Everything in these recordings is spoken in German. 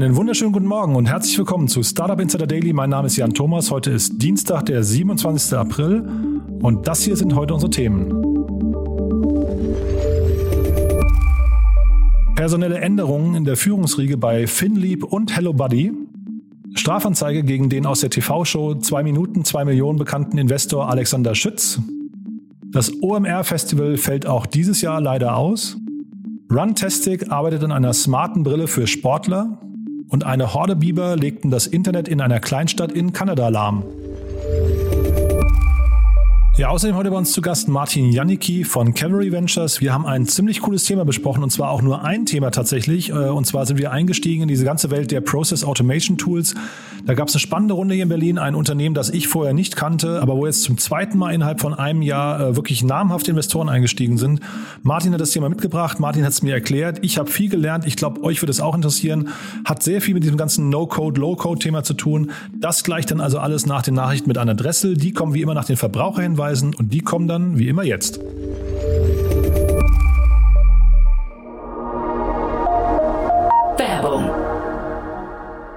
Einen wunderschönen guten Morgen und herzlich willkommen zu Startup Insider Daily. Mein Name ist Jan Thomas. Heute ist Dienstag, der 27. April und das hier sind heute unsere Themen. Personelle Änderungen in der Führungsriege bei FinLeap und HelloBuddy. Strafanzeige gegen den aus der TV-Show 2 Minuten 2 Millionen bekannten Investor Alexander Schütz. Das OMR-Festival fällt auch dieses Jahr leider aus. Runtastic arbeitet an einer smarten Brille für Sportler und eine Horde Biber legten das Internet in einer Kleinstadt in Kanada lahm. Ja, außerdem heute bei uns zu Gast Martin Janicki von Cavalry Ventures. Wir haben ein ziemlich cooles Thema besprochen und zwar auch nur ein Thema tatsächlich. Äh, und zwar sind wir eingestiegen in diese ganze Welt der Process Automation Tools. Da gab es eine spannende Runde hier in Berlin, ein Unternehmen, das ich vorher nicht kannte, aber wo jetzt zum zweiten Mal innerhalb von einem Jahr äh, wirklich namhafte Investoren eingestiegen sind. Martin hat das Thema mitgebracht, Martin hat es mir erklärt. Ich habe viel gelernt. Ich glaube, euch wird es auch interessieren. Hat sehr viel mit diesem ganzen No-Code, Low-Code-Thema zu tun. Das gleicht dann also alles nach den Nachrichten mit einer Dressel. Die kommen wie immer nach den Verbraucherhinweisen hinweisen und die kommen dann wie immer jetzt.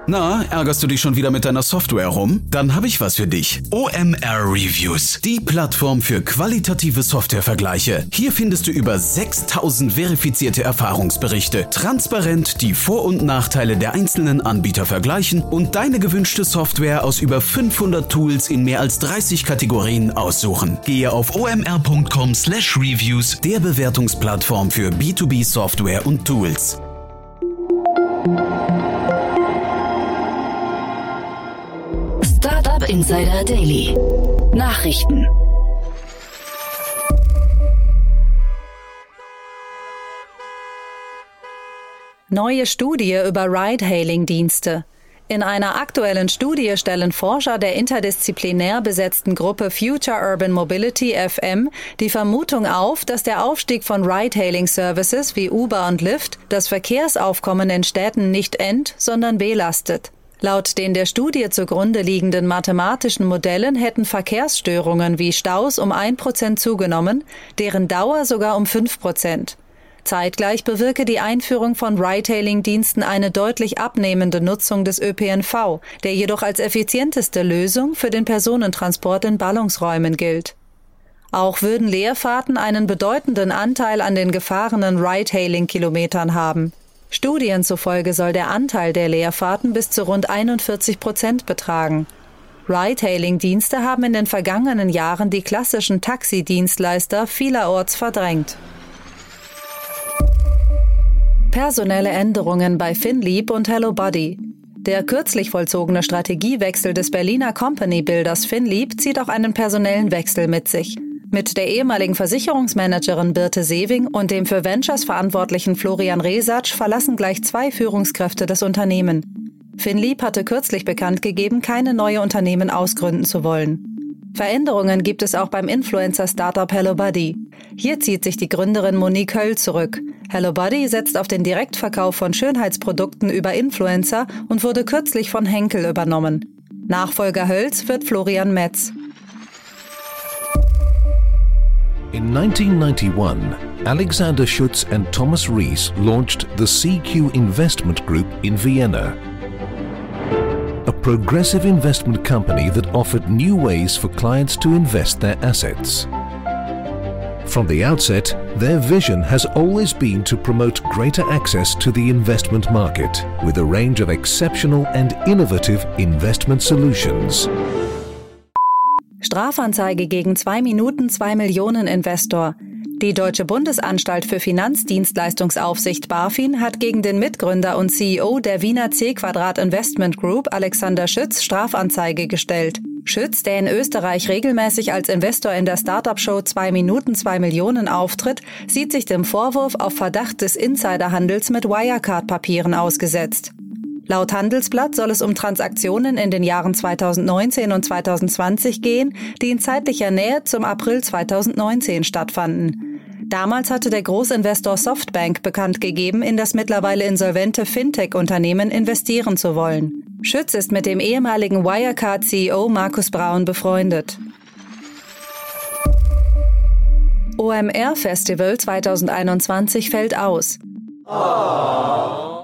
Na, ärgerst du dich schon wieder mit deiner Software rum? Dann habe ich was für dich. OMR Reviews, die Plattform für qualitative Softwarevergleiche. Hier findest du über 6000 verifizierte Erfahrungsberichte, transparent die Vor- und Nachteile der einzelnen Anbieter vergleichen und deine gewünschte Software aus über 500 Tools in mehr als 30 Kategorien aussuchen. Gehe auf omr.com/reviews, der Bewertungsplattform für B2B Software und Tools. Insider Daily. Nachrichten. Neue Studie über Ride-Hailing-Dienste. In einer aktuellen Studie stellen Forscher der interdisziplinär besetzten Gruppe Future Urban Mobility FM die Vermutung auf, dass der Aufstieg von Ride-Hailing-Services wie Uber und Lyft das Verkehrsaufkommen in Städten nicht ent, sondern belastet. Laut den der Studie zugrunde liegenden mathematischen Modellen hätten Verkehrsstörungen wie Staus um ein Prozent zugenommen, deren Dauer sogar um fünf Prozent. Zeitgleich bewirke die Einführung von Ride-Hailing-Diensten eine deutlich abnehmende Nutzung des ÖPNV, der jedoch als effizienteste Lösung für den Personentransport in Ballungsräumen gilt. Auch würden Leerfahrten einen bedeutenden Anteil an den gefahrenen Ride-Hailing-Kilometern haben. Studien zufolge soll der Anteil der Leerfahrten bis zu rund 41 Prozent betragen. Ride-Hailing-Dienste haben in den vergangenen Jahren die klassischen Taxidienstleister vielerorts verdrängt. Personelle Änderungen bei FinLeap und HelloBuddy. Der kürzlich vollzogene Strategiewechsel des Berliner Company-Builders FinLeap zieht auch einen personellen Wechsel mit sich. Mit der ehemaligen Versicherungsmanagerin Birte Sewing und dem für Ventures verantwortlichen Florian Resatsch verlassen gleich zwei Führungskräfte das Unternehmen. Finlieb hatte kürzlich bekannt gegeben, keine neue Unternehmen ausgründen zu wollen. Veränderungen gibt es auch beim Influencer-Startup HelloBuddy. Hier zieht sich die Gründerin Monique Höll zurück. HelloBuddy setzt auf den Direktverkauf von Schönheitsprodukten über Influencer und wurde kürzlich von Henkel übernommen. Nachfolger Hölls wird Florian Metz. In 1991, Alexander Schutz and Thomas Rees launched the CQ Investment Group in Vienna, a progressive investment company that offered new ways for clients to invest their assets. From the outset, their vision has always been to promote greater access to the investment market with a range of exceptional and innovative investment solutions. Strafanzeige gegen 2 Minuten 2 Millionen Investor. Die Deutsche Bundesanstalt für Finanzdienstleistungsaufsicht BaFin hat gegen den Mitgründer und CEO der Wiener C-Quadrat Investment Group Alexander Schütz Strafanzeige gestellt. Schütz, der in Österreich regelmäßig als Investor in der Startup-Show 2 Minuten 2 Millionen auftritt, sieht sich dem Vorwurf auf Verdacht des Insiderhandels mit Wirecard-Papieren ausgesetzt. Laut Handelsblatt soll es um Transaktionen in den Jahren 2019 und 2020 gehen, die in zeitlicher Nähe zum April 2019 stattfanden. Damals hatte der Großinvestor Softbank bekannt gegeben, in das mittlerweile insolvente Fintech-Unternehmen investieren zu wollen. Schütz ist mit dem ehemaligen Wirecard-CEO Markus Braun befreundet. OMR Festival 2021 fällt aus. Oh.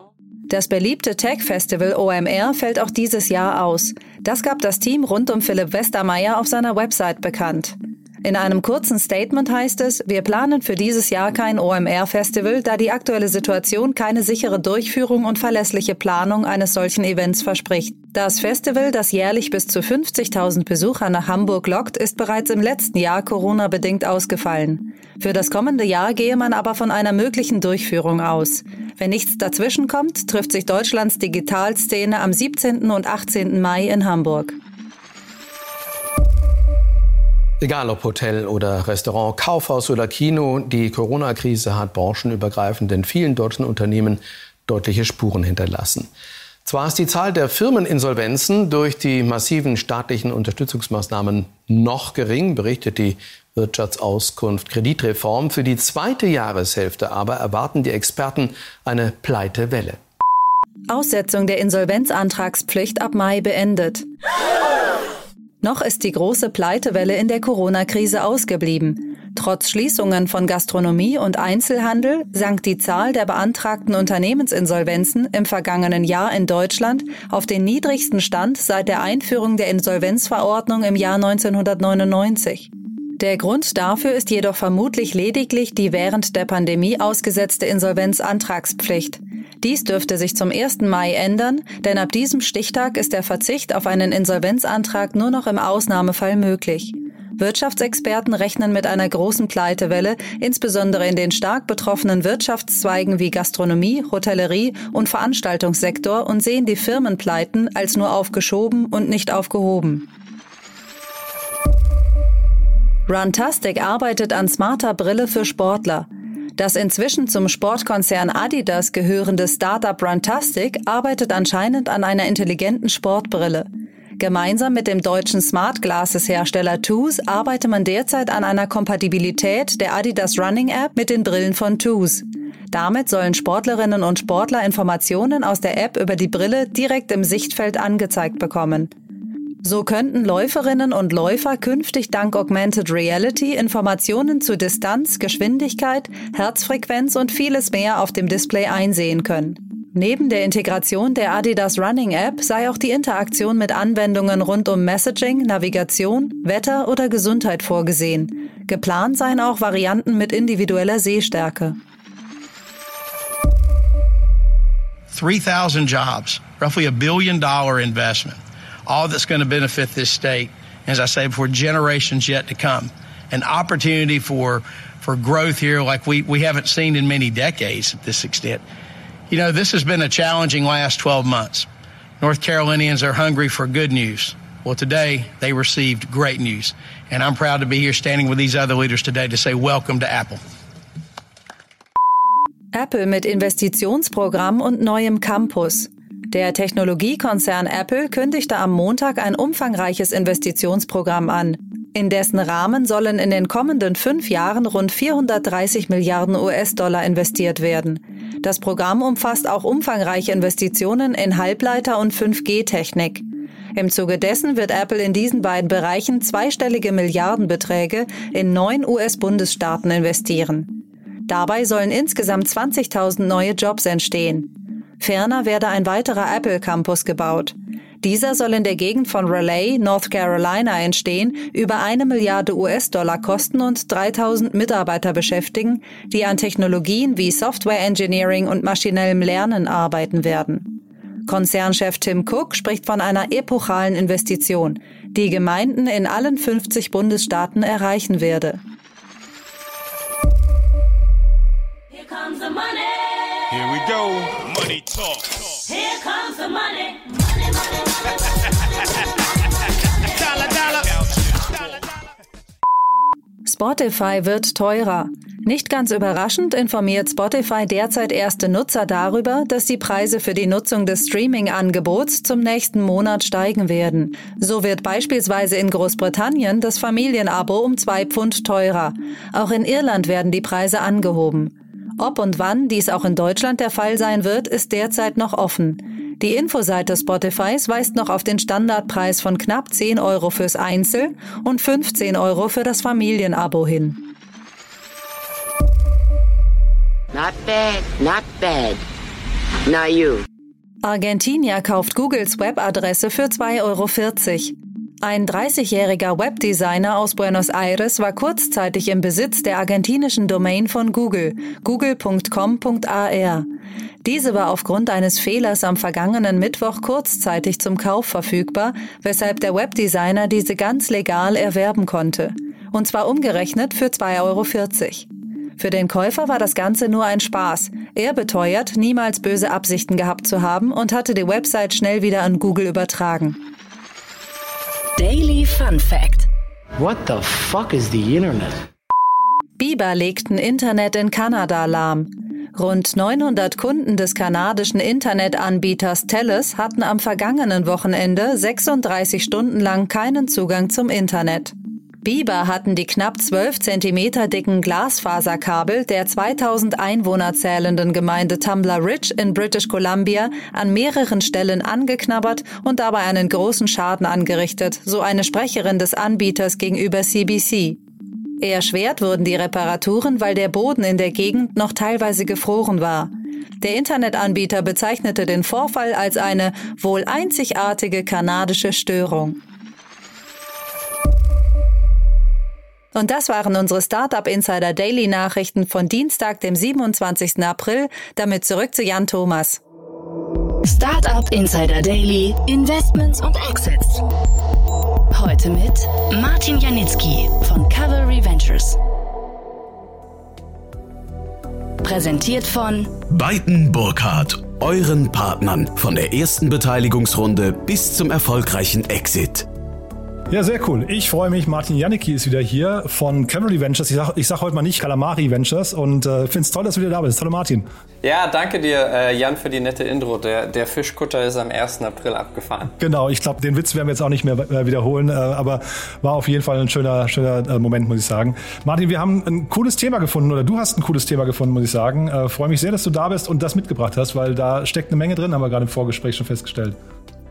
Das beliebte Tech-Festival OMR fällt auch dieses Jahr aus. Das gab das Team rund um Philipp Westermeier auf seiner Website bekannt. In einem kurzen Statement heißt es, wir planen für dieses Jahr kein OMR-Festival, da die aktuelle Situation keine sichere Durchführung und verlässliche Planung eines solchen Events verspricht. Das Festival, das jährlich bis zu 50.000 Besucher nach Hamburg lockt, ist bereits im letzten Jahr Corona-bedingt ausgefallen. Für das kommende Jahr gehe man aber von einer möglichen Durchführung aus. Wenn nichts dazwischen kommt, trifft sich Deutschlands Digitalszene am 17. und 18. Mai in Hamburg. Egal ob Hotel oder Restaurant, Kaufhaus oder Kino, die Corona-Krise hat branchenübergreifend in vielen deutschen Unternehmen deutliche Spuren hinterlassen. Zwar ist die Zahl der Firmeninsolvenzen durch die massiven staatlichen Unterstützungsmaßnahmen noch gering, berichtet die Wirtschaftsauskunft Kreditreform. Für die zweite Jahreshälfte aber erwarten die Experten eine Pleitewelle. Aussetzung der Insolvenzantragspflicht ab Mai beendet. Noch ist die große Pleitewelle in der Corona-Krise ausgeblieben. Trotz Schließungen von Gastronomie und Einzelhandel sank die Zahl der beantragten Unternehmensinsolvenzen im vergangenen Jahr in Deutschland auf den niedrigsten Stand seit der Einführung der Insolvenzverordnung im Jahr 1999. Der Grund dafür ist jedoch vermutlich lediglich die während der Pandemie ausgesetzte Insolvenzantragspflicht. Dies dürfte sich zum 1. Mai ändern, denn ab diesem Stichtag ist der Verzicht auf einen Insolvenzantrag nur noch im Ausnahmefall möglich. Wirtschaftsexperten rechnen mit einer großen Pleitewelle, insbesondere in den stark betroffenen Wirtschaftszweigen wie Gastronomie, Hotellerie und Veranstaltungssektor und sehen die Firmenpleiten als nur aufgeschoben und nicht aufgehoben. Runtastic arbeitet an smarter Brille für Sportler. Das inzwischen zum Sportkonzern Adidas gehörende Startup Runtastic arbeitet anscheinend an einer intelligenten Sportbrille. Gemeinsam mit dem deutschen Smart Glasses Hersteller TUS arbeitet man derzeit an einer Kompatibilität der Adidas Running App mit den Brillen von TUS. Damit sollen Sportlerinnen und Sportler Informationen aus der App über die Brille direkt im Sichtfeld angezeigt bekommen. So könnten Läuferinnen und Läufer künftig dank Augmented Reality Informationen zu Distanz, Geschwindigkeit, Herzfrequenz und vieles mehr auf dem Display einsehen können. Neben der Integration der Adidas Running App sei auch die Interaktion mit Anwendungen rund um Messaging, Navigation, Wetter oder Gesundheit vorgesehen. Geplant seien auch Varianten mit individueller Sehstärke. 3,000 jobs, roughly a billion dollar investment. All that's going to benefit this state. As I say before, generations yet to come. An opportunity for for growth here like we, we haven't seen in many decades at this extent. You know, this has been a challenging last 12 months. North Carolinians are hungry for good news. Well, today they received great news. And I'm proud to be here standing with these other leaders today to say welcome to Apple. Apple mit Investitionsprogramm und neuem Campus. Der Technologiekonzern Apple kündigte am Montag ein umfangreiches Investitionsprogramm an. In dessen Rahmen sollen in den kommenden fünf Jahren rund 430 Milliarden US-Dollar investiert werden. Das Programm umfasst auch umfangreiche Investitionen in Halbleiter- und 5G-Technik. Im Zuge dessen wird Apple in diesen beiden Bereichen zweistellige Milliardenbeträge in neun US-Bundesstaaten investieren. Dabei sollen insgesamt 20.000 neue Jobs entstehen. Ferner werde ein weiterer Apple Campus gebaut. Dieser soll in der Gegend von Raleigh, North Carolina entstehen, über eine Milliarde US-Dollar kosten und 3000 Mitarbeiter beschäftigen, die an Technologien wie Software Engineering und maschinellem Lernen arbeiten werden. Konzernchef Tim Cook spricht von einer epochalen Investition, die Gemeinden in allen 50 Bundesstaaten erreichen werde. Here comes the money. Here we go. Money talk. Here comes the money. Money, money, money. Spotify wird teurer. Nicht ganz überraschend informiert Spotify derzeit erste Nutzer darüber, dass die Preise für die Nutzung des Streaming-Angebots zum nächsten Monat steigen werden. So wird beispielsweise in Großbritannien das Familienabo um zwei Pfund teurer. Auch in Irland werden die Preise angehoben. Ob und wann dies auch in Deutschland der Fall sein wird, ist derzeit noch offen. Die Infoseite Spotifys weist noch auf den Standardpreis von knapp 10 Euro fürs Einzel- und 15 Euro für das Familienabo hin. Not bad, not bad. Now you. Argentinier kauft Googles Webadresse für 2,40 Euro. Ein 30-jähriger Webdesigner aus Buenos Aires war kurzzeitig im Besitz der argentinischen Domain von Google, google.com.ar. Diese war aufgrund eines Fehlers am vergangenen Mittwoch kurzzeitig zum Kauf verfügbar, weshalb der Webdesigner diese ganz legal erwerben konnte. Und zwar umgerechnet für 2,40 Euro. Für den Käufer war das Ganze nur ein Spaß. Er beteuert, niemals böse Absichten gehabt zu haben und hatte die Website schnell wieder an Google übertragen. Daily Fun Fact. What the fuck is the Internet? Biber legten Internet in Kanada lahm. Rund 900 Kunden des kanadischen Internetanbieters Telus hatten am vergangenen Wochenende 36 Stunden lang keinen Zugang zum Internet. Biber hatten die knapp 12 Zentimeter dicken Glasfaserkabel der 2000 Einwohner zählenden Gemeinde Tumbler Ridge in British Columbia an mehreren Stellen angeknabbert und dabei einen großen Schaden angerichtet, so eine Sprecherin des Anbieters gegenüber CBC. Erschwert wurden die Reparaturen, weil der Boden in der Gegend noch teilweise gefroren war. Der Internetanbieter bezeichnete den Vorfall als eine wohl einzigartige kanadische Störung. Und das waren unsere Startup Insider Daily Nachrichten von Dienstag, dem 27. April. Damit zurück zu Jan Thomas. Startup Insider Daily, Investments und Exits. Heute mit Martin Janicki von Cavalry Ventures. Präsentiert von Beiten Burkhardt, euren Partnern von der ersten Beteiligungsrunde bis zum erfolgreichen Exit. Ja, sehr cool. Ich freue mich. Martin Janicki ist wieder hier von Cavalry Ventures. Ich sage ich sag heute mal nicht Calamari Ventures und äh, finde es toll, dass du wieder da bist. Hallo Martin. Ja, danke dir, äh, Jan, für die nette Intro. Der, der Fischkutter ist am 1. April abgefahren. Genau, ich glaube, den Witz werden wir jetzt auch nicht mehr äh, wiederholen, äh, aber war auf jeden Fall ein schöner, schöner äh, Moment, muss ich sagen. Martin, wir haben ein cooles Thema gefunden oder du hast ein cooles Thema gefunden, muss ich sagen. Äh, freue mich sehr, dass du da bist und das mitgebracht hast, weil da steckt eine Menge drin, haben wir gerade im Vorgespräch schon festgestellt.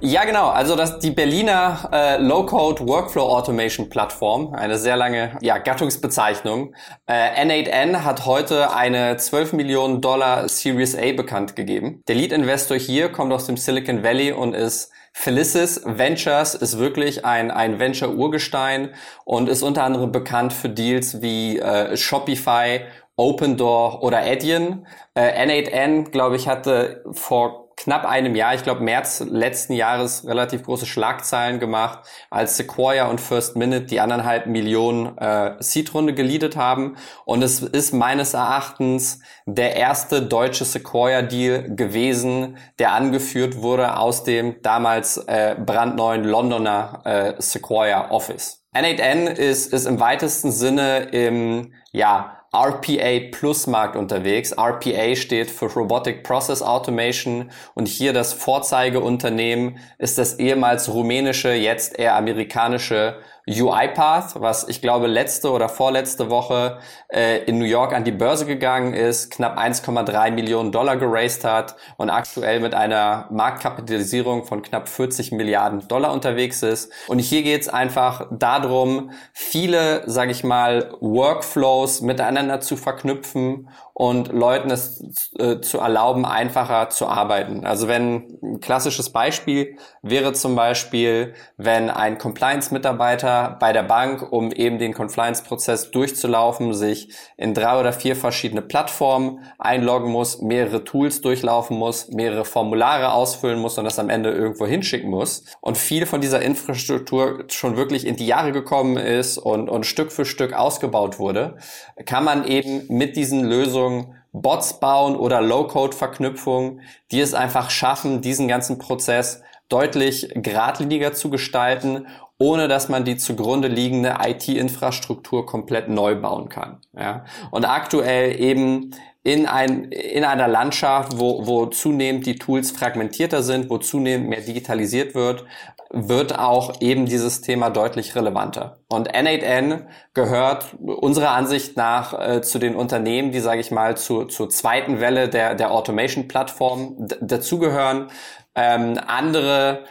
Ja, genau. Also das die Berliner äh, Low-Code Workflow Automation Plattform, eine sehr lange ja, Gattungsbezeichnung. Äh, N8N hat heute eine 12 Millionen Dollar Series A bekannt gegeben. Der Lead-Investor hier kommt aus dem Silicon Valley und ist Felicis Ventures ist wirklich ein, ein Venture-Urgestein und ist unter anderem bekannt für Deals wie äh, Shopify, Open Door oder Adyen. Äh, N8N, glaube ich, hatte vor knapp einem Jahr, ich glaube März letzten Jahres, relativ große Schlagzeilen gemacht, als Sequoia und First Minute die anderthalb Millionen äh, Seed-Runde geleadet haben. Und es ist meines Erachtens der erste deutsche Sequoia-Deal gewesen, der angeführt wurde aus dem damals äh, brandneuen Londoner äh, Sequoia Office. N8N ist, ist im weitesten Sinne im, ja, RPA Plus Markt unterwegs. RPA steht für Robotic Process Automation und hier das Vorzeigeunternehmen ist das ehemals rumänische, jetzt eher amerikanische UiPath, was ich glaube letzte oder vorletzte Woche äh, in New York an die Börse gegangen ist, knapp 1,3 Millionen Dollar geraced hat und aktuell mit einer Marktkapitalisierung von knapp 40 Milliarden Dollar unterwegs ist. Und hier geht es einfach darum, viele, sage ich mal, Workflows miteinander zu verknüpfen und Leuten es äh, zu erlauben, einfacher zu arbeiten. Also wenn ein klassisches Beispiel wäre zum Beispiel, wenn ein Compliance-Mitarbeiter bei der Bank, um eben den Compliance-Prozess durchzulaufen, sich in drei oder vier verschiedene Plattformen einloggen muss, mehrere Tools durchlaufen muss, mehrere Formulare ausfüllen muss und das am Ende irgendwo hinschicken muss. Und viel von dieser Infrastruktur schon wirklich in die Jahre gekommen ist und, und Stück für Stück ausgebaut wurde, kann man eben mit diesen Lösungen Bots bauen oder Low-Code-Verknüpfungen, die es einfach schaffen, diesen ganzen Prozess deutlich geradliniger zu gestalten ohne dass man die zugrunde liegende IT-Infrastruktur komplett neu bauen kann. Ja? Und aktuell eben in, ein, in einer Landschaft, wo, wo zunehmend die Tools fragmentierter sind, wo zunehmend mehr digitalisiert wird, wird auch eben dieses Thema deutlich relevanter. Und N8N gehört unserer Ansicht nach äh, zu den Unternehmen, die, sage ich mal, zu, zur zweiten Welle der, der Automation-Plattform dazugehören. Ähm, andere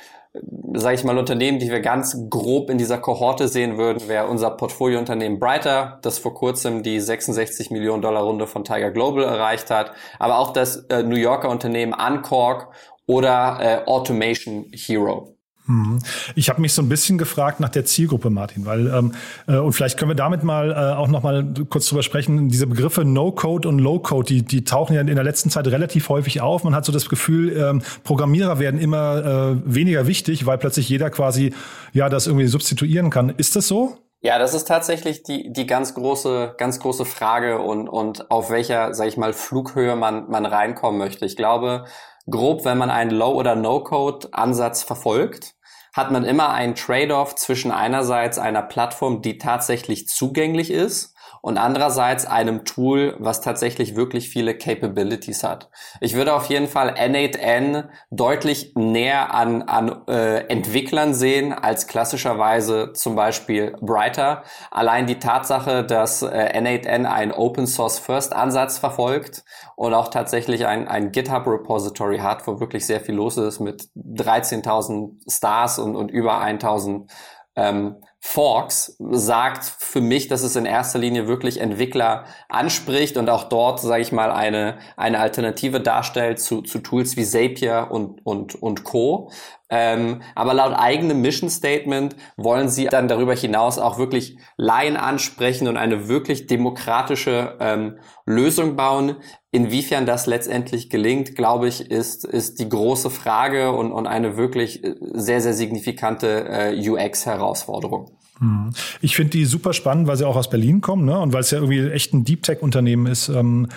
sage ich mal, Unternehmen, die wir ganz grob in dieser Kohorte sehen würden, wäre unser Portfoliounternehmen Brighter, das vor kurzem die 66 Millionen Dollar Runde von Tiger Global erreicht hat, aber auch das äh, New Yorker Unternehmen Uncork oder äh, Automation Hero. Mhm. Ich habe mich so ein bisschen gefragt nach der Zielgruppe, Martin, weil ähm, äh, und vielleicht können wir damit mal äh, auch noch mal kurz drüber sprechen. Diese Begriffe No-Code und Low-Code, die, die tauchen ja in der letzten Zeit relativ häufig auf. Man hat so das Gefühl, ähm, Programmierer werden immer äh, weniger wichtig, weil plötzlich jeder quasi ja das irgendwie substituieren kann. Ist das so? Ja, das ist tatsächlich die, die ganz große, ganz große Frage und, und auf welcher, sag ich mal, Flughöhe man, man reinkommen möchte. Ich glaube, grob, wenn man einen Low- oder No-Code-Ansatz verfolgt, hat man immer einen Trade-off zwischen einerseits einer Plattform, die tatsächlich zugänglich ist und andererseits einem Tool, was tatsächlich wirklich viele Capabilities hat. Ich würde auf jeden Fall N8N deutlich näher an, an äh, Entwicklern sehen als klassischerweise zum Beispiel Brighter. Allein die Tatsache, dass äh, N8N einen Open Source First Ansatz verfolgt und auch tatsächlich ein, ein GitHub Repository hat, wo wirklich sehr viel los ist mit 13.000 Stars und, und über 1.000 ähm, Forks sagt für mich, dass es in erster Linie wirklich Entwickler anspricht und auch dort, sage ich mal, eine, eine Alternative darstellt zu, zu Tools wie Zapier und, und, und Co. Ähm, aber laut eigenem Mission Statement wollen sie dann darüber hinaus auch wirklich Laien ansprechen und eine wirklich demokratische ähm, Lösung bauen. Inwiefern das letztendlich gelingt, glaube ich, ist, ist die große Frage und, und eine wirklich sehr, sehr signifikante äh, UX-Herausforderung. Hm. Ich finde die super spannend, weil sie auch aus Berlin kommen ne? und weil es ja irgendwie echt ein Deep Tech-Unternehmen ist. Ähm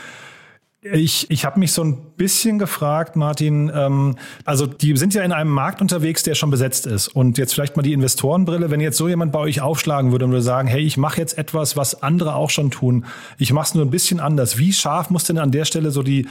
ich, ich habe mich so ein bisschen gefragt, Martin, ähm, also die sind ja in einem Markt unterwegs, der schon besetzt ist. Und jetzt vielleicht mal die Investorenbrille, wenn jetzt so jemand bei euch aufschlagen würde und würde sagen, hey, ich mache jetzt etwas, was andere auch schon tun, ich mache es nur ein bisschen anders. Wie scharf muss denn an der Stelle so die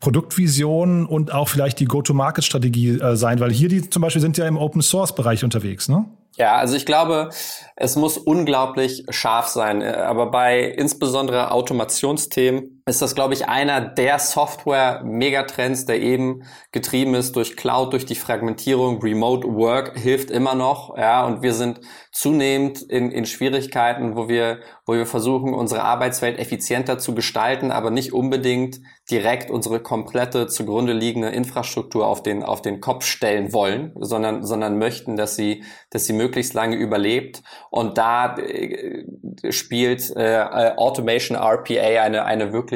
Produktvision und auch vielleicht die Go-to-Market-Strategie äh, sein? Weil hier die zum Beispiel sind ja im Open-Source-Bereich unterwegs, ne? Ja, also ich glaube, es muss unglaublich scharf sein. Aber bei insbesondere Automationsthemen ist das, glaube ich, einer der Software-Megatrends, der eben getrieben ist durch Cloud, durch die Fragmentierung. Remote Work hilft immer noch. Ja, und wir sind zunehmend in, in Schwierigkeiten, wo wir, wo wir versuchen, unsere Arbeitswelt effizienter zu gestalten, aber nicht unbedingt direkt unsere komplette zugrunde liegende Infrastruktur auf den, auf den Kopf stellen wollen, sondern, sondern möchten, dass sie, dass sie möglichst lange überlebt. Und da äh, spielt äh, Automation RPA eine, eine wirklich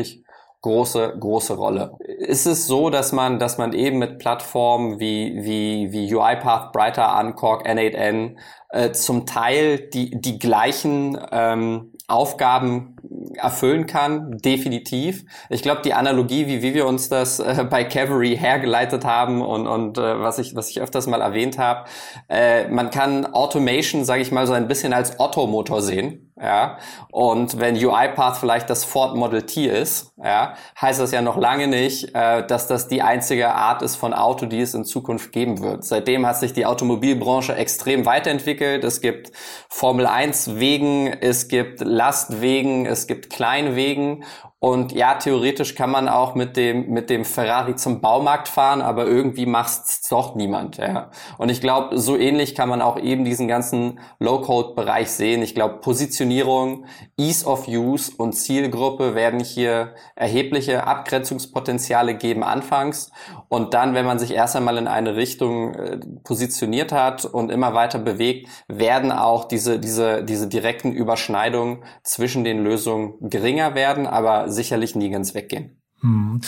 große, große Rolle. Ist es so, dass man, dass man eben mit Plattformen wie, wie, wie UiPath, Brighter, Uncork, N8N äh, zum Teil die, die gleichen ähm, Aufgaben erfüllen kann, definitiv. Ich glaube, die Analogie, wie, wie wir uns das äh, bei Cavalry hergeleitet haben und, und äh, was, ich, was ich öfters mal erwähnt habe, äh, man kann Automation, sage ich mal, so ein bisschen als Ottomotor sehen. Ja, und wenn UiPath vielleicht das Ford Model T ist, ja, heißt das ja noch lange nicht, äh, dass das die einzige Art ist von Auto, die es in Zukunft geben wird. Seitdem hat sich die Automobilbranche extrem weiterentwickelt. Es gibt Formel 1 Wegen, es gibt Lastwegen, es gibt Kleinwegen und ja, theoretisch kann man auch mit dem, mit dem Ferrari zum Baumarkt fahren, aber irgendwie macht's doch niemand, ja. Und ich glaube, so ähnlich kann man auch eben diesen ganzen Low-Code-Bereich sehen. Ich glaube, Positionierung, Ease of Use und Zielgruppe werden hier erhebliche Abgrenzungspotenziale geben anfangs. Und dann, wenn man sich erst einmal in eine Richtung äh, positioniert hat und immer weiter bewegt, werden auch diese, diese, diese direkten Überschneidungen zwischen den Lösungen geringer werden, aber sicherlich nie ganz weggehen. Hm.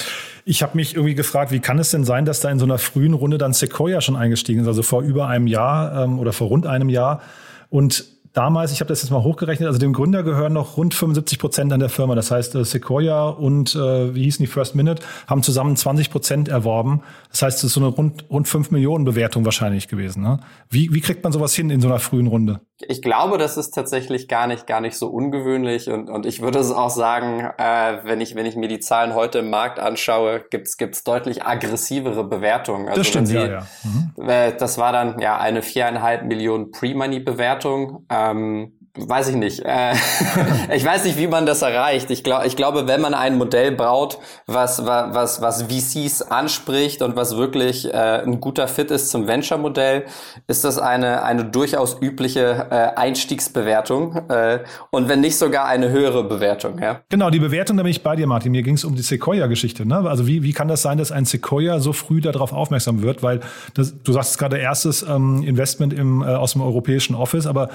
Ich habe mich irgendwie gefragt, wie kann es denn sein, dass da in so einer frühen Runde dann Sequoia schon eingestiegen ist, also vor über einem Jahr ähm, oder vor rund einem Jahr. Und damals, ich habe das jetzt mal hochgerechnet, also dem Gründer gehören noch rund 75 Prozent an der Firma. Das heißt, äh, Sequoia und äh, wie hießen die First Minute haben zusammen 20 Prozent erworben. Das heißt, es ist so eine rund, rund 5 Millionen Bewertung wahrscheinlich gewesen. Ne? Wie, wie kriegt man sowas hin in so einer frühen Runde? Ich glaube, das ist tatsächlich gar nicht, gar nicht so ungewöhnlich und, und ich würde es auch sagen, äh, wenn ich, wenn ich mir die Zahlen heute im Markt anschaue, gibt's gibt's deutlich aggressivere Bewertungen. Also das stimmt, Sie, ja, ja. Mhm. Äh, das war dann ja eine viereinhalb Millionen Pre-Money-Bewertung. Ähm, weiß ich nicht. Äh, ich weiß nicht, wie man das erreicht. Ich, glaube, ich glaube, wenn man ein Modell baut, was, was, was VCs anspricht und was wirklich äh, ein guter Fit ist zum Venture-Modell, ist das eine, eine durchaus übliche äh, Einstiegsbewertung äh, und wenn nicht sogar eine höhere Bewertung. Ja? Genau, die Bewertung, da bin ich bei dir, Martin. Mir ging es um die Sequoia-Geschichte. Ne? Also wie, wie kann das sein, dass ein Sequoia so früh darauf aufmerksam wird? Weil das, du sagst gerade erstes ähm, Investment im, äh, aus dem europäischen Office, aber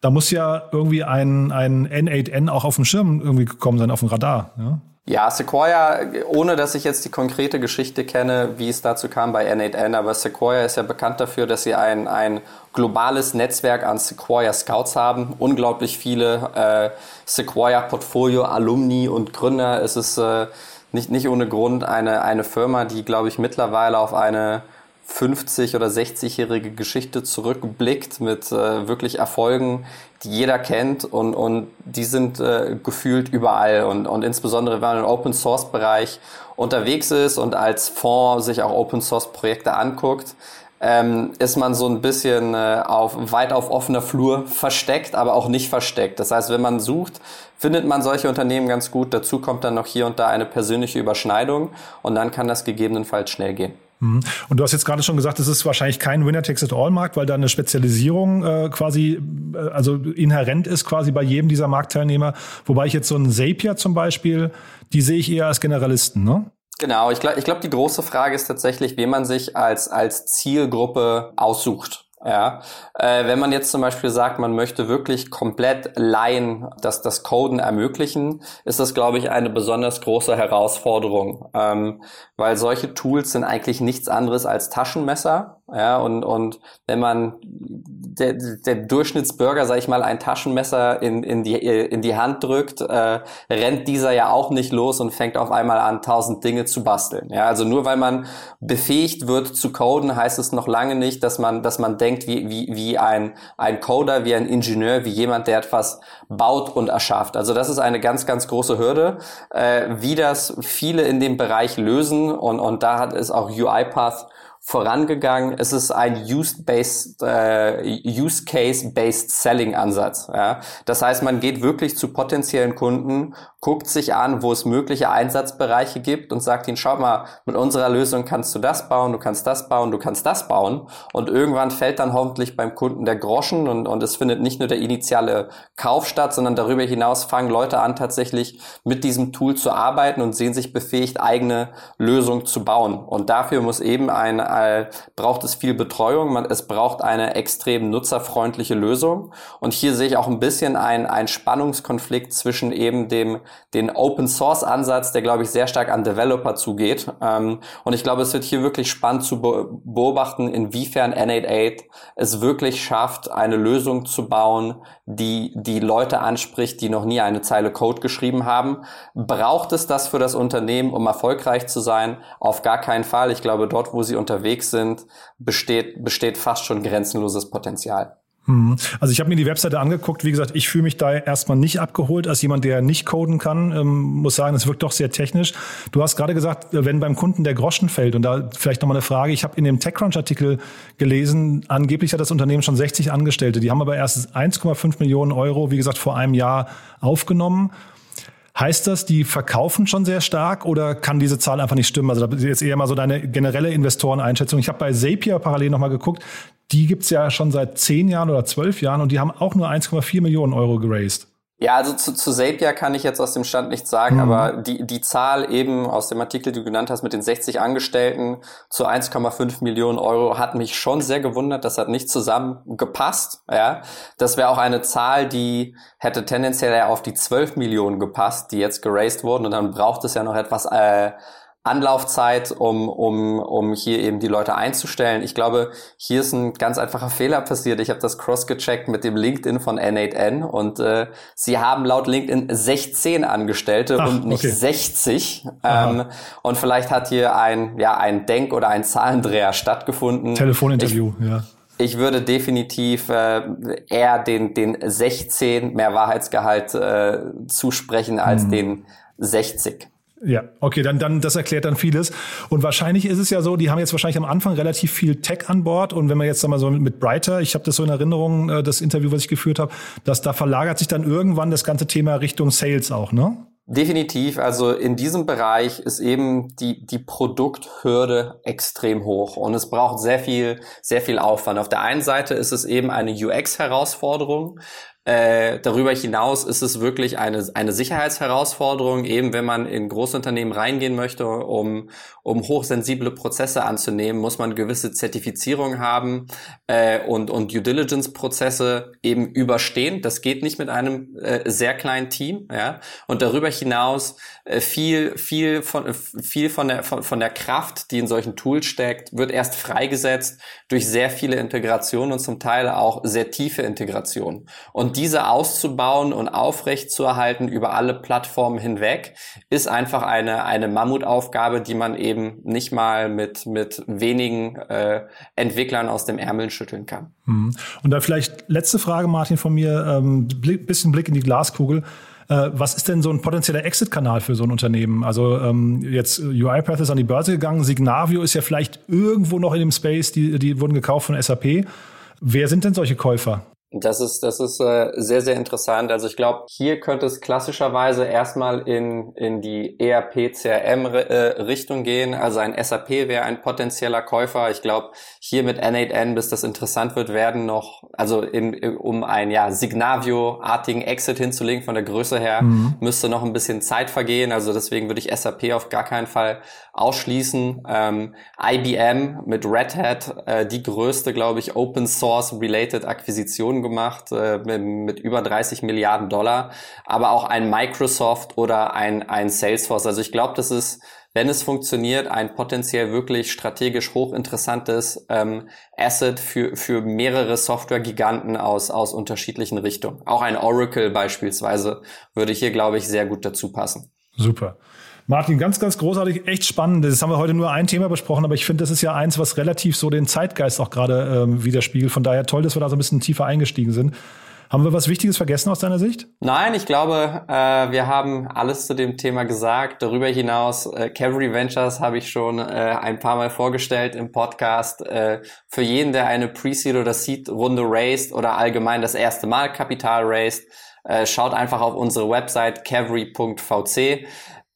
da muss ja irgendwie ein, ein N8N auch auf dem Schirm irgendwie gekommen sein, auf dem Radar. Ja? Ja, Sequoia, ohne dass ich jetzt die konkrete Geschichte kenne, wie es dazu kam bei N8N, aber Sequoia ist ja bekannt dafür, dass sie ein, ein globales Netzwerk an Sequoia Scouts haben. Unglaublich viele äh, Sequoia Portfolio Alumni und Gründer. Es ist äh, nicht, nicht ohne Grund eine, eine Firma, die, glaube ich, mittlerweile auf eine 50 oder 60-jährige Geschichte zurückblickt mit äh, wirklich Erfolgen, die jeder kennt und, und die sind äh, gefühlt überall und, und insbesondere wenn man im Open Source Bereich unterwegs ist und als Fonds sich auch Open Source Projekte anguckt, ähm, ist man so ein bisschen äh, auf weit auf offener Flur versteckt, aber auch nicht versteckt. Das heißt, wenn man sucht, findet man solche Unternehmen ganz gut. Dazu kommt dann noch hier und da eine persönliche Überschneidung und dann kann das gegebenenfalls schnell gehen. Mhm. Und du hast jetzt gerade schon gesagt, es ist wahrscheinlich kein Winner-Takes-it-all-Markt, weil da eine Spezialisierung äh, quasi, äh, also inhärent ist quasi bei jedem dieser Marktteilnehmer. Wobei ich jetzt so einen Zapier zum Beispiel, die sehe ich eher als Generalisten, ne? Genau, ich glaube, ich glaub, die große Frage ist tatsächlich, wie man sich als, als Zielgruppe aussucht. Ja, äh, wenn man jetzt zum Beispiel sagt, man möchte wirklich komplett Laien das, das Coden ermöglichen, ist das, glaube ich, eine besonders große Herausforderung, ähm, weil solche Tools sind eigentlich nichts anderes als Taschenmesser. Ja, und, und wenn man der, der Durchschnittsbürger, sag ich mal, ein Taschenmesser in, in, die, in die Hand drückt, äh, rennt dieser ja auch nicht los und fängt auf einmal an, tausend Dinge zu basteln. Ja, also nur weil man befähigt wird zu coden, heißt es noch lange nicht, dass man, dass man denkt wie, wie, wie ein, ein Coder, wie ein Ingenieur, wie jemand, der etwas baut und erschafft. Also das ist eine ganz, ganz große Hürde, äh, wie das viele in dem Bereich lösen und, und da hat es auch UiPath vorangegangen. Es ist ein Use-based, äh, Use-Case-based Selling-Ansatz. Ja? Das heißt, man geht wirklich zu potenziellen Kunden, guckt sich an, wo es mögliche Einsatzbereiche gibt und sagt ihnen, schau mal, mit unserer Lösung kannst du das bauen, du kannst das bauen, du kannst das bauen. Und irgendwann fällt dann hoffentlich beim Kunden der Groschen und, und es findet nicht nur der initiale Kauf statt, sondern darüber hinaus fangen Leute an, tatsächlich mit diesem Tool zu arbeiten und sehen sich befähigt, eigene Lösungen zu bauen. Und dafür muss eben ein äh, braucht es viel Betreuung, man, es braucht eine extrem nutzerfreundliche Lösung. Und hier sehe ich auch ein bisschen ein, ein Spannungskonflikt zwischen eben dem den Open Source Ansatz, der glaube ich sehr stark an Developer zugeht. Ähm, und ich glaube, es wird hier wirklich spannend zu beobachten, inwiefern N88 es wirklich schafft, eine Lösung zu bauen, die die Leute anspricht, die noch nie eine Zeile Code geschrieben haben. Braucht es das für das Unternehmen, um erfolgreich zu sein? Auf gar keinen Fall. Ich glaube, dort, wo sie unterwegs sind, besteht, besteht fast schon grenzenloses Potenzial. Mhm. Also ich habe mir die Webseite angeguckt. Wie gesagt, ich fühle mich da erstmal nicht abgeholt als jemand, der nicht coden kann. Ähm, muss sagen, es wirkt doch sehr technisch. Du hast gerade gesagt, wenn beim Kunden der Groschen fällt und da vielleicht nochmal eine Frage. Ich habe in dem TechCrunch-Artikel gelesen, angeblich hat das Unternehmen schon 60 Angestellte. Die haben aber erst 1,5 Millionen Euro, wie gesagt, vor einem Jahr aufgenommen. Heißt das, die verkaufen schon sehr stark oder kann diese Zahl einfach nicht stimmen? Also das ist jetzt eher mal so deine generelle Investoreneinschätzung. Ich habe bei Zapier parallel nochmal geguckt. Die gibt's ja schon seit zehn Jahren oder zwölf Jahren und die haben auch nur 1,4 Millionen Euro geraced. Ja, also zu, zu Zapier kann ich jetzt aus dem Stand nichts sagen, mhm. aber die, die Zahl eben aus dem Artikel, die du genannt hast, mit den 60 Angestellten zu 1,5 Millionen Euro hat mich schon sehr gewundert. Das hat nicht zusammengepasst. Ja, das wäre auch eine Zahl, die hätte tendenziell ja auf die 12 Millionen gepasst, die jetzt geraced wurden. Und dann braucht es ja noch etwas äh, Anlaufzeit, um, um, um hier eben die Leute einzustellen. Ich glaube, hier ist ein ganz einfacher Fehler passiert. Ich habe das cross-gecheckt mit dem LinkedIn von N8N und äh, sie haben laut LinkedIn 16 Angestellte Ach, und nicht okay. 60. Ähm, und vielleicht hat hier ein, ja, ein Denk- oder ein Zahlendreher stattgefunden. Telefoninterview, ich, ja. Ich würde definitiv äh, eher den, den 16 mehr Wahrheitsgehalt äh, zusprechen als hm. den 60. Ja, okay, dann, dann, das erklärt dann vieles. Und wahrscheinlich ist es ja so, die haben jetzt wahrscheinlich am Anfang relativ viel Tech an Bord. Und wenn man jetzt mal so mit Brighter, ich habe das so in Erinnerung, äh, das Interview, was ich geführt habe, dass da verlagert sich dann irgendwann das ganze Thema Richtung Sales auch, ne? Definitiv. Also in diesem Bereich ist eben die, die Produkthürde extrem hoch und es braucht sehr viel, sehr viel Aufwand. Auf der einen Seite ist es eben eine UX-Herausforderung. Äh, darüber hinaus ist es wirklich eine, eine Sicherheitsherausforderung, eben wenn man in Großunternehmen reingehen möchte, um, um hochsensible Prozesse anzunehmen, muss man gewisse Zertifizierung haben äh, und, und Due Diligence-Prozesse eben überstehen. Das geht nicht mit einem äh, sehr kleinen Team. Ja? Und darüber hinaus äh, viel, viel, von, viel von, der, von, von der Kraft, die in solchen Tools steckt, wird erst freigesetzt durch sehr viele Integrationen und zum Teil auch sehr tiefe Integrationen. Und diese auszubauen und aufrechtzuerhalten über alle Plattformen hinweg, ist einfach eine, eine Mammutaufgabe, die man eben nicht mal mit, mit wenigen äh, Entwicklern aus dem Ärmel schütteln kann. Mhm. Und da vielleicht letzte Frage, Martin, von mir, ähm, bisschen Blick in die Glaskugel. Äh, was ist denn so ein potenzieller Exit-Kanal für so ein Unternehmen? Also ähm, jetzt UiPath ist an die Börse gegangen, Signavio ist ja vielleicht irgendwo noch in dem Space, die, die wurden gekauft von SAP. Wer sind denn solche Käufer? Das ist, das ist äh, sehr, sehr interessant. Also ich glaube, hier könnte es klassischerweise erstmal in, in die ERP-CRM-Richtung äh, gehen. Also ein SAP wäre ein potenzieller Käufer. Ich glaube, hier mit N8N, bis das interessant wird, werden noch, also im, um ein ja, Signavio-artigen Exit hinzulegen von der Größe her, mhm. müsste noch ein bisschen Zeit vergehen. Also deswegen würde ich SAP auf gar keinen Fall ausschließen. Ähm, IBM mit Red Hat, äh, die größte, glaube ich, Open Source-related Akquisition Millionen gemacht äh, mit, mit, über 30 Milliarden Dollar, aber auch ein Microsoft oder ein, ein Salesforce. Also ich glaube, das ist, wenn es funktioniert, ein potenziell wirklich strategisch hochinteressantes ähm, Asset für, für mehrere Software-Giganten aus, aus unterschiedlichen Richtungen. Auch ein Oracle beispielsweise würde hier, glaube ich, sehr gut dazu passen. Super. Martin, ganz, ganz großartig, echt spannend. Das haben wir heute nur ein Thema besprochen, aber ich finde, das ist ja eins, was relativ so den Zeitgeist auch gerade ähm, widerspiegelt. Von daher toll, dass wir da so ein bisschen tiefer eingestiegen sind. Haben wir was Wichtiges vergessen aus deiner Sicht? Nein, ich glaube, äh, wir haben alles zu dem Thema gesagt. Darüber hinaus, äh, Cavalry Ventures habe ich schon äh, ein paar Mal vorgestellt im Podcast. Äh, für jeden, der eine Pre-Seed oder Seed-Runde raised oder allgemein das erste Mal Kapital raised, äh, schaut einfach auf unsere Website cavalry.vc.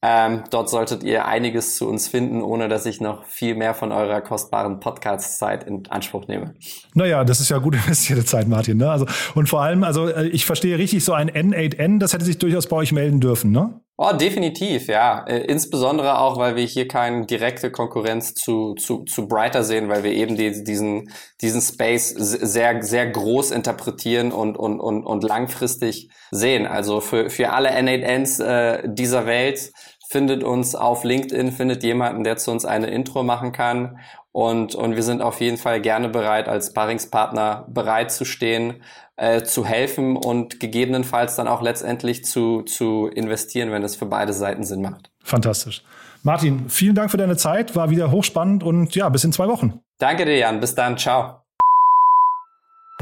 Ähm, dort solltet ihr einiges zu uns finden, ohne dass ich noch viel mehr von eurer kostbaren Podcast-Zeit in Anspruch nehme. Naja, das ist ja gut investierte Zeit, Martin. Ne? Also, und vor allem, also äh, ich verstehe richtig, so ein N8N, das hätte sich durchaus bei euch melden dürfen, ne? Oh, definitiv, ja. Äh, insbesondere auch, weil wir hier keine direkte Konkurrenz zu, zu, zu Brighter sehen, weil wir eben die, diesen, diesen Space sehr, sehr groß interpretieren und, und, und, und langfristig sehen. Also für, für alle N8Ns äh, dieser Welt findet uns auf LinkedIn, findet jemanden, der zu uns eine Intro machen kann. Und, und wir sind auf jeden Fall gerne bereit, als Sparringspartner bereit zu stehen, äh, zu helfen und gegebenenfalls dann auch letztendlich zu, zu investieren, wenn es für beide Seiten Sinn macht. Fantastisch. Martin, vielen Dank für deine Zeit, war wieder hochspannend und ja, bis in zwei Wochen. Danke dir, Jan. Bis dann. Ciao.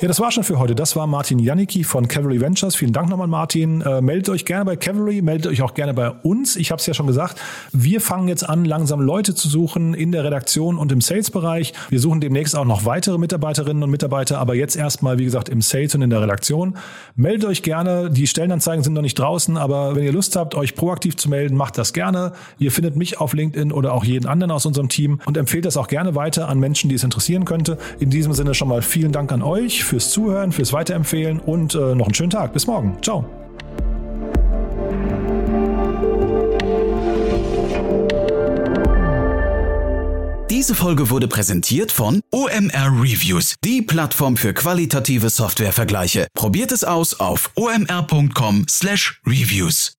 Ja, das war schon für heute. Das war Martin Janicki von Cavalry Ventures. Vielen Dank nochmal, Martin. Äh, meldet euch gerne bei Cavalry, meldet euch auch gerne bei uns. Ich habe es ja schon gesagt, wir fangen jetzt an, langsam Leute zu suchen in der Redaktion und im Sales-Bereich. Wir suchen demnächst auch noch weitere Mitarbeiterinnen und Mitarbeiter, aber jetzt erstmal, wie gesagt, im Sales und in der Redaktion. Meldet euch gerne. Die Stellenanzeigen sind noch nicht draußen, aber wenn ihr Lust habt, euch proaktiv zu melden, macht das gerne. Ihr findet mich auf LinkedIn oder auch jeden anderen aus unserem Team und empfehlt das auch gerne weiter an Menschen, die es interessieren könnte. In diesem Sinne schon mal vielen Dank an euch fürs Zuhören, fürs Weiterempfehlen und äh, noch einen schönen Tag. Bis morgen. Ciao. Diese Folge wurde präsentiert von OMR Reviews, die Plattform für qualitative Softwarevergleiche. Probiert es aus auf omr.com/reviews.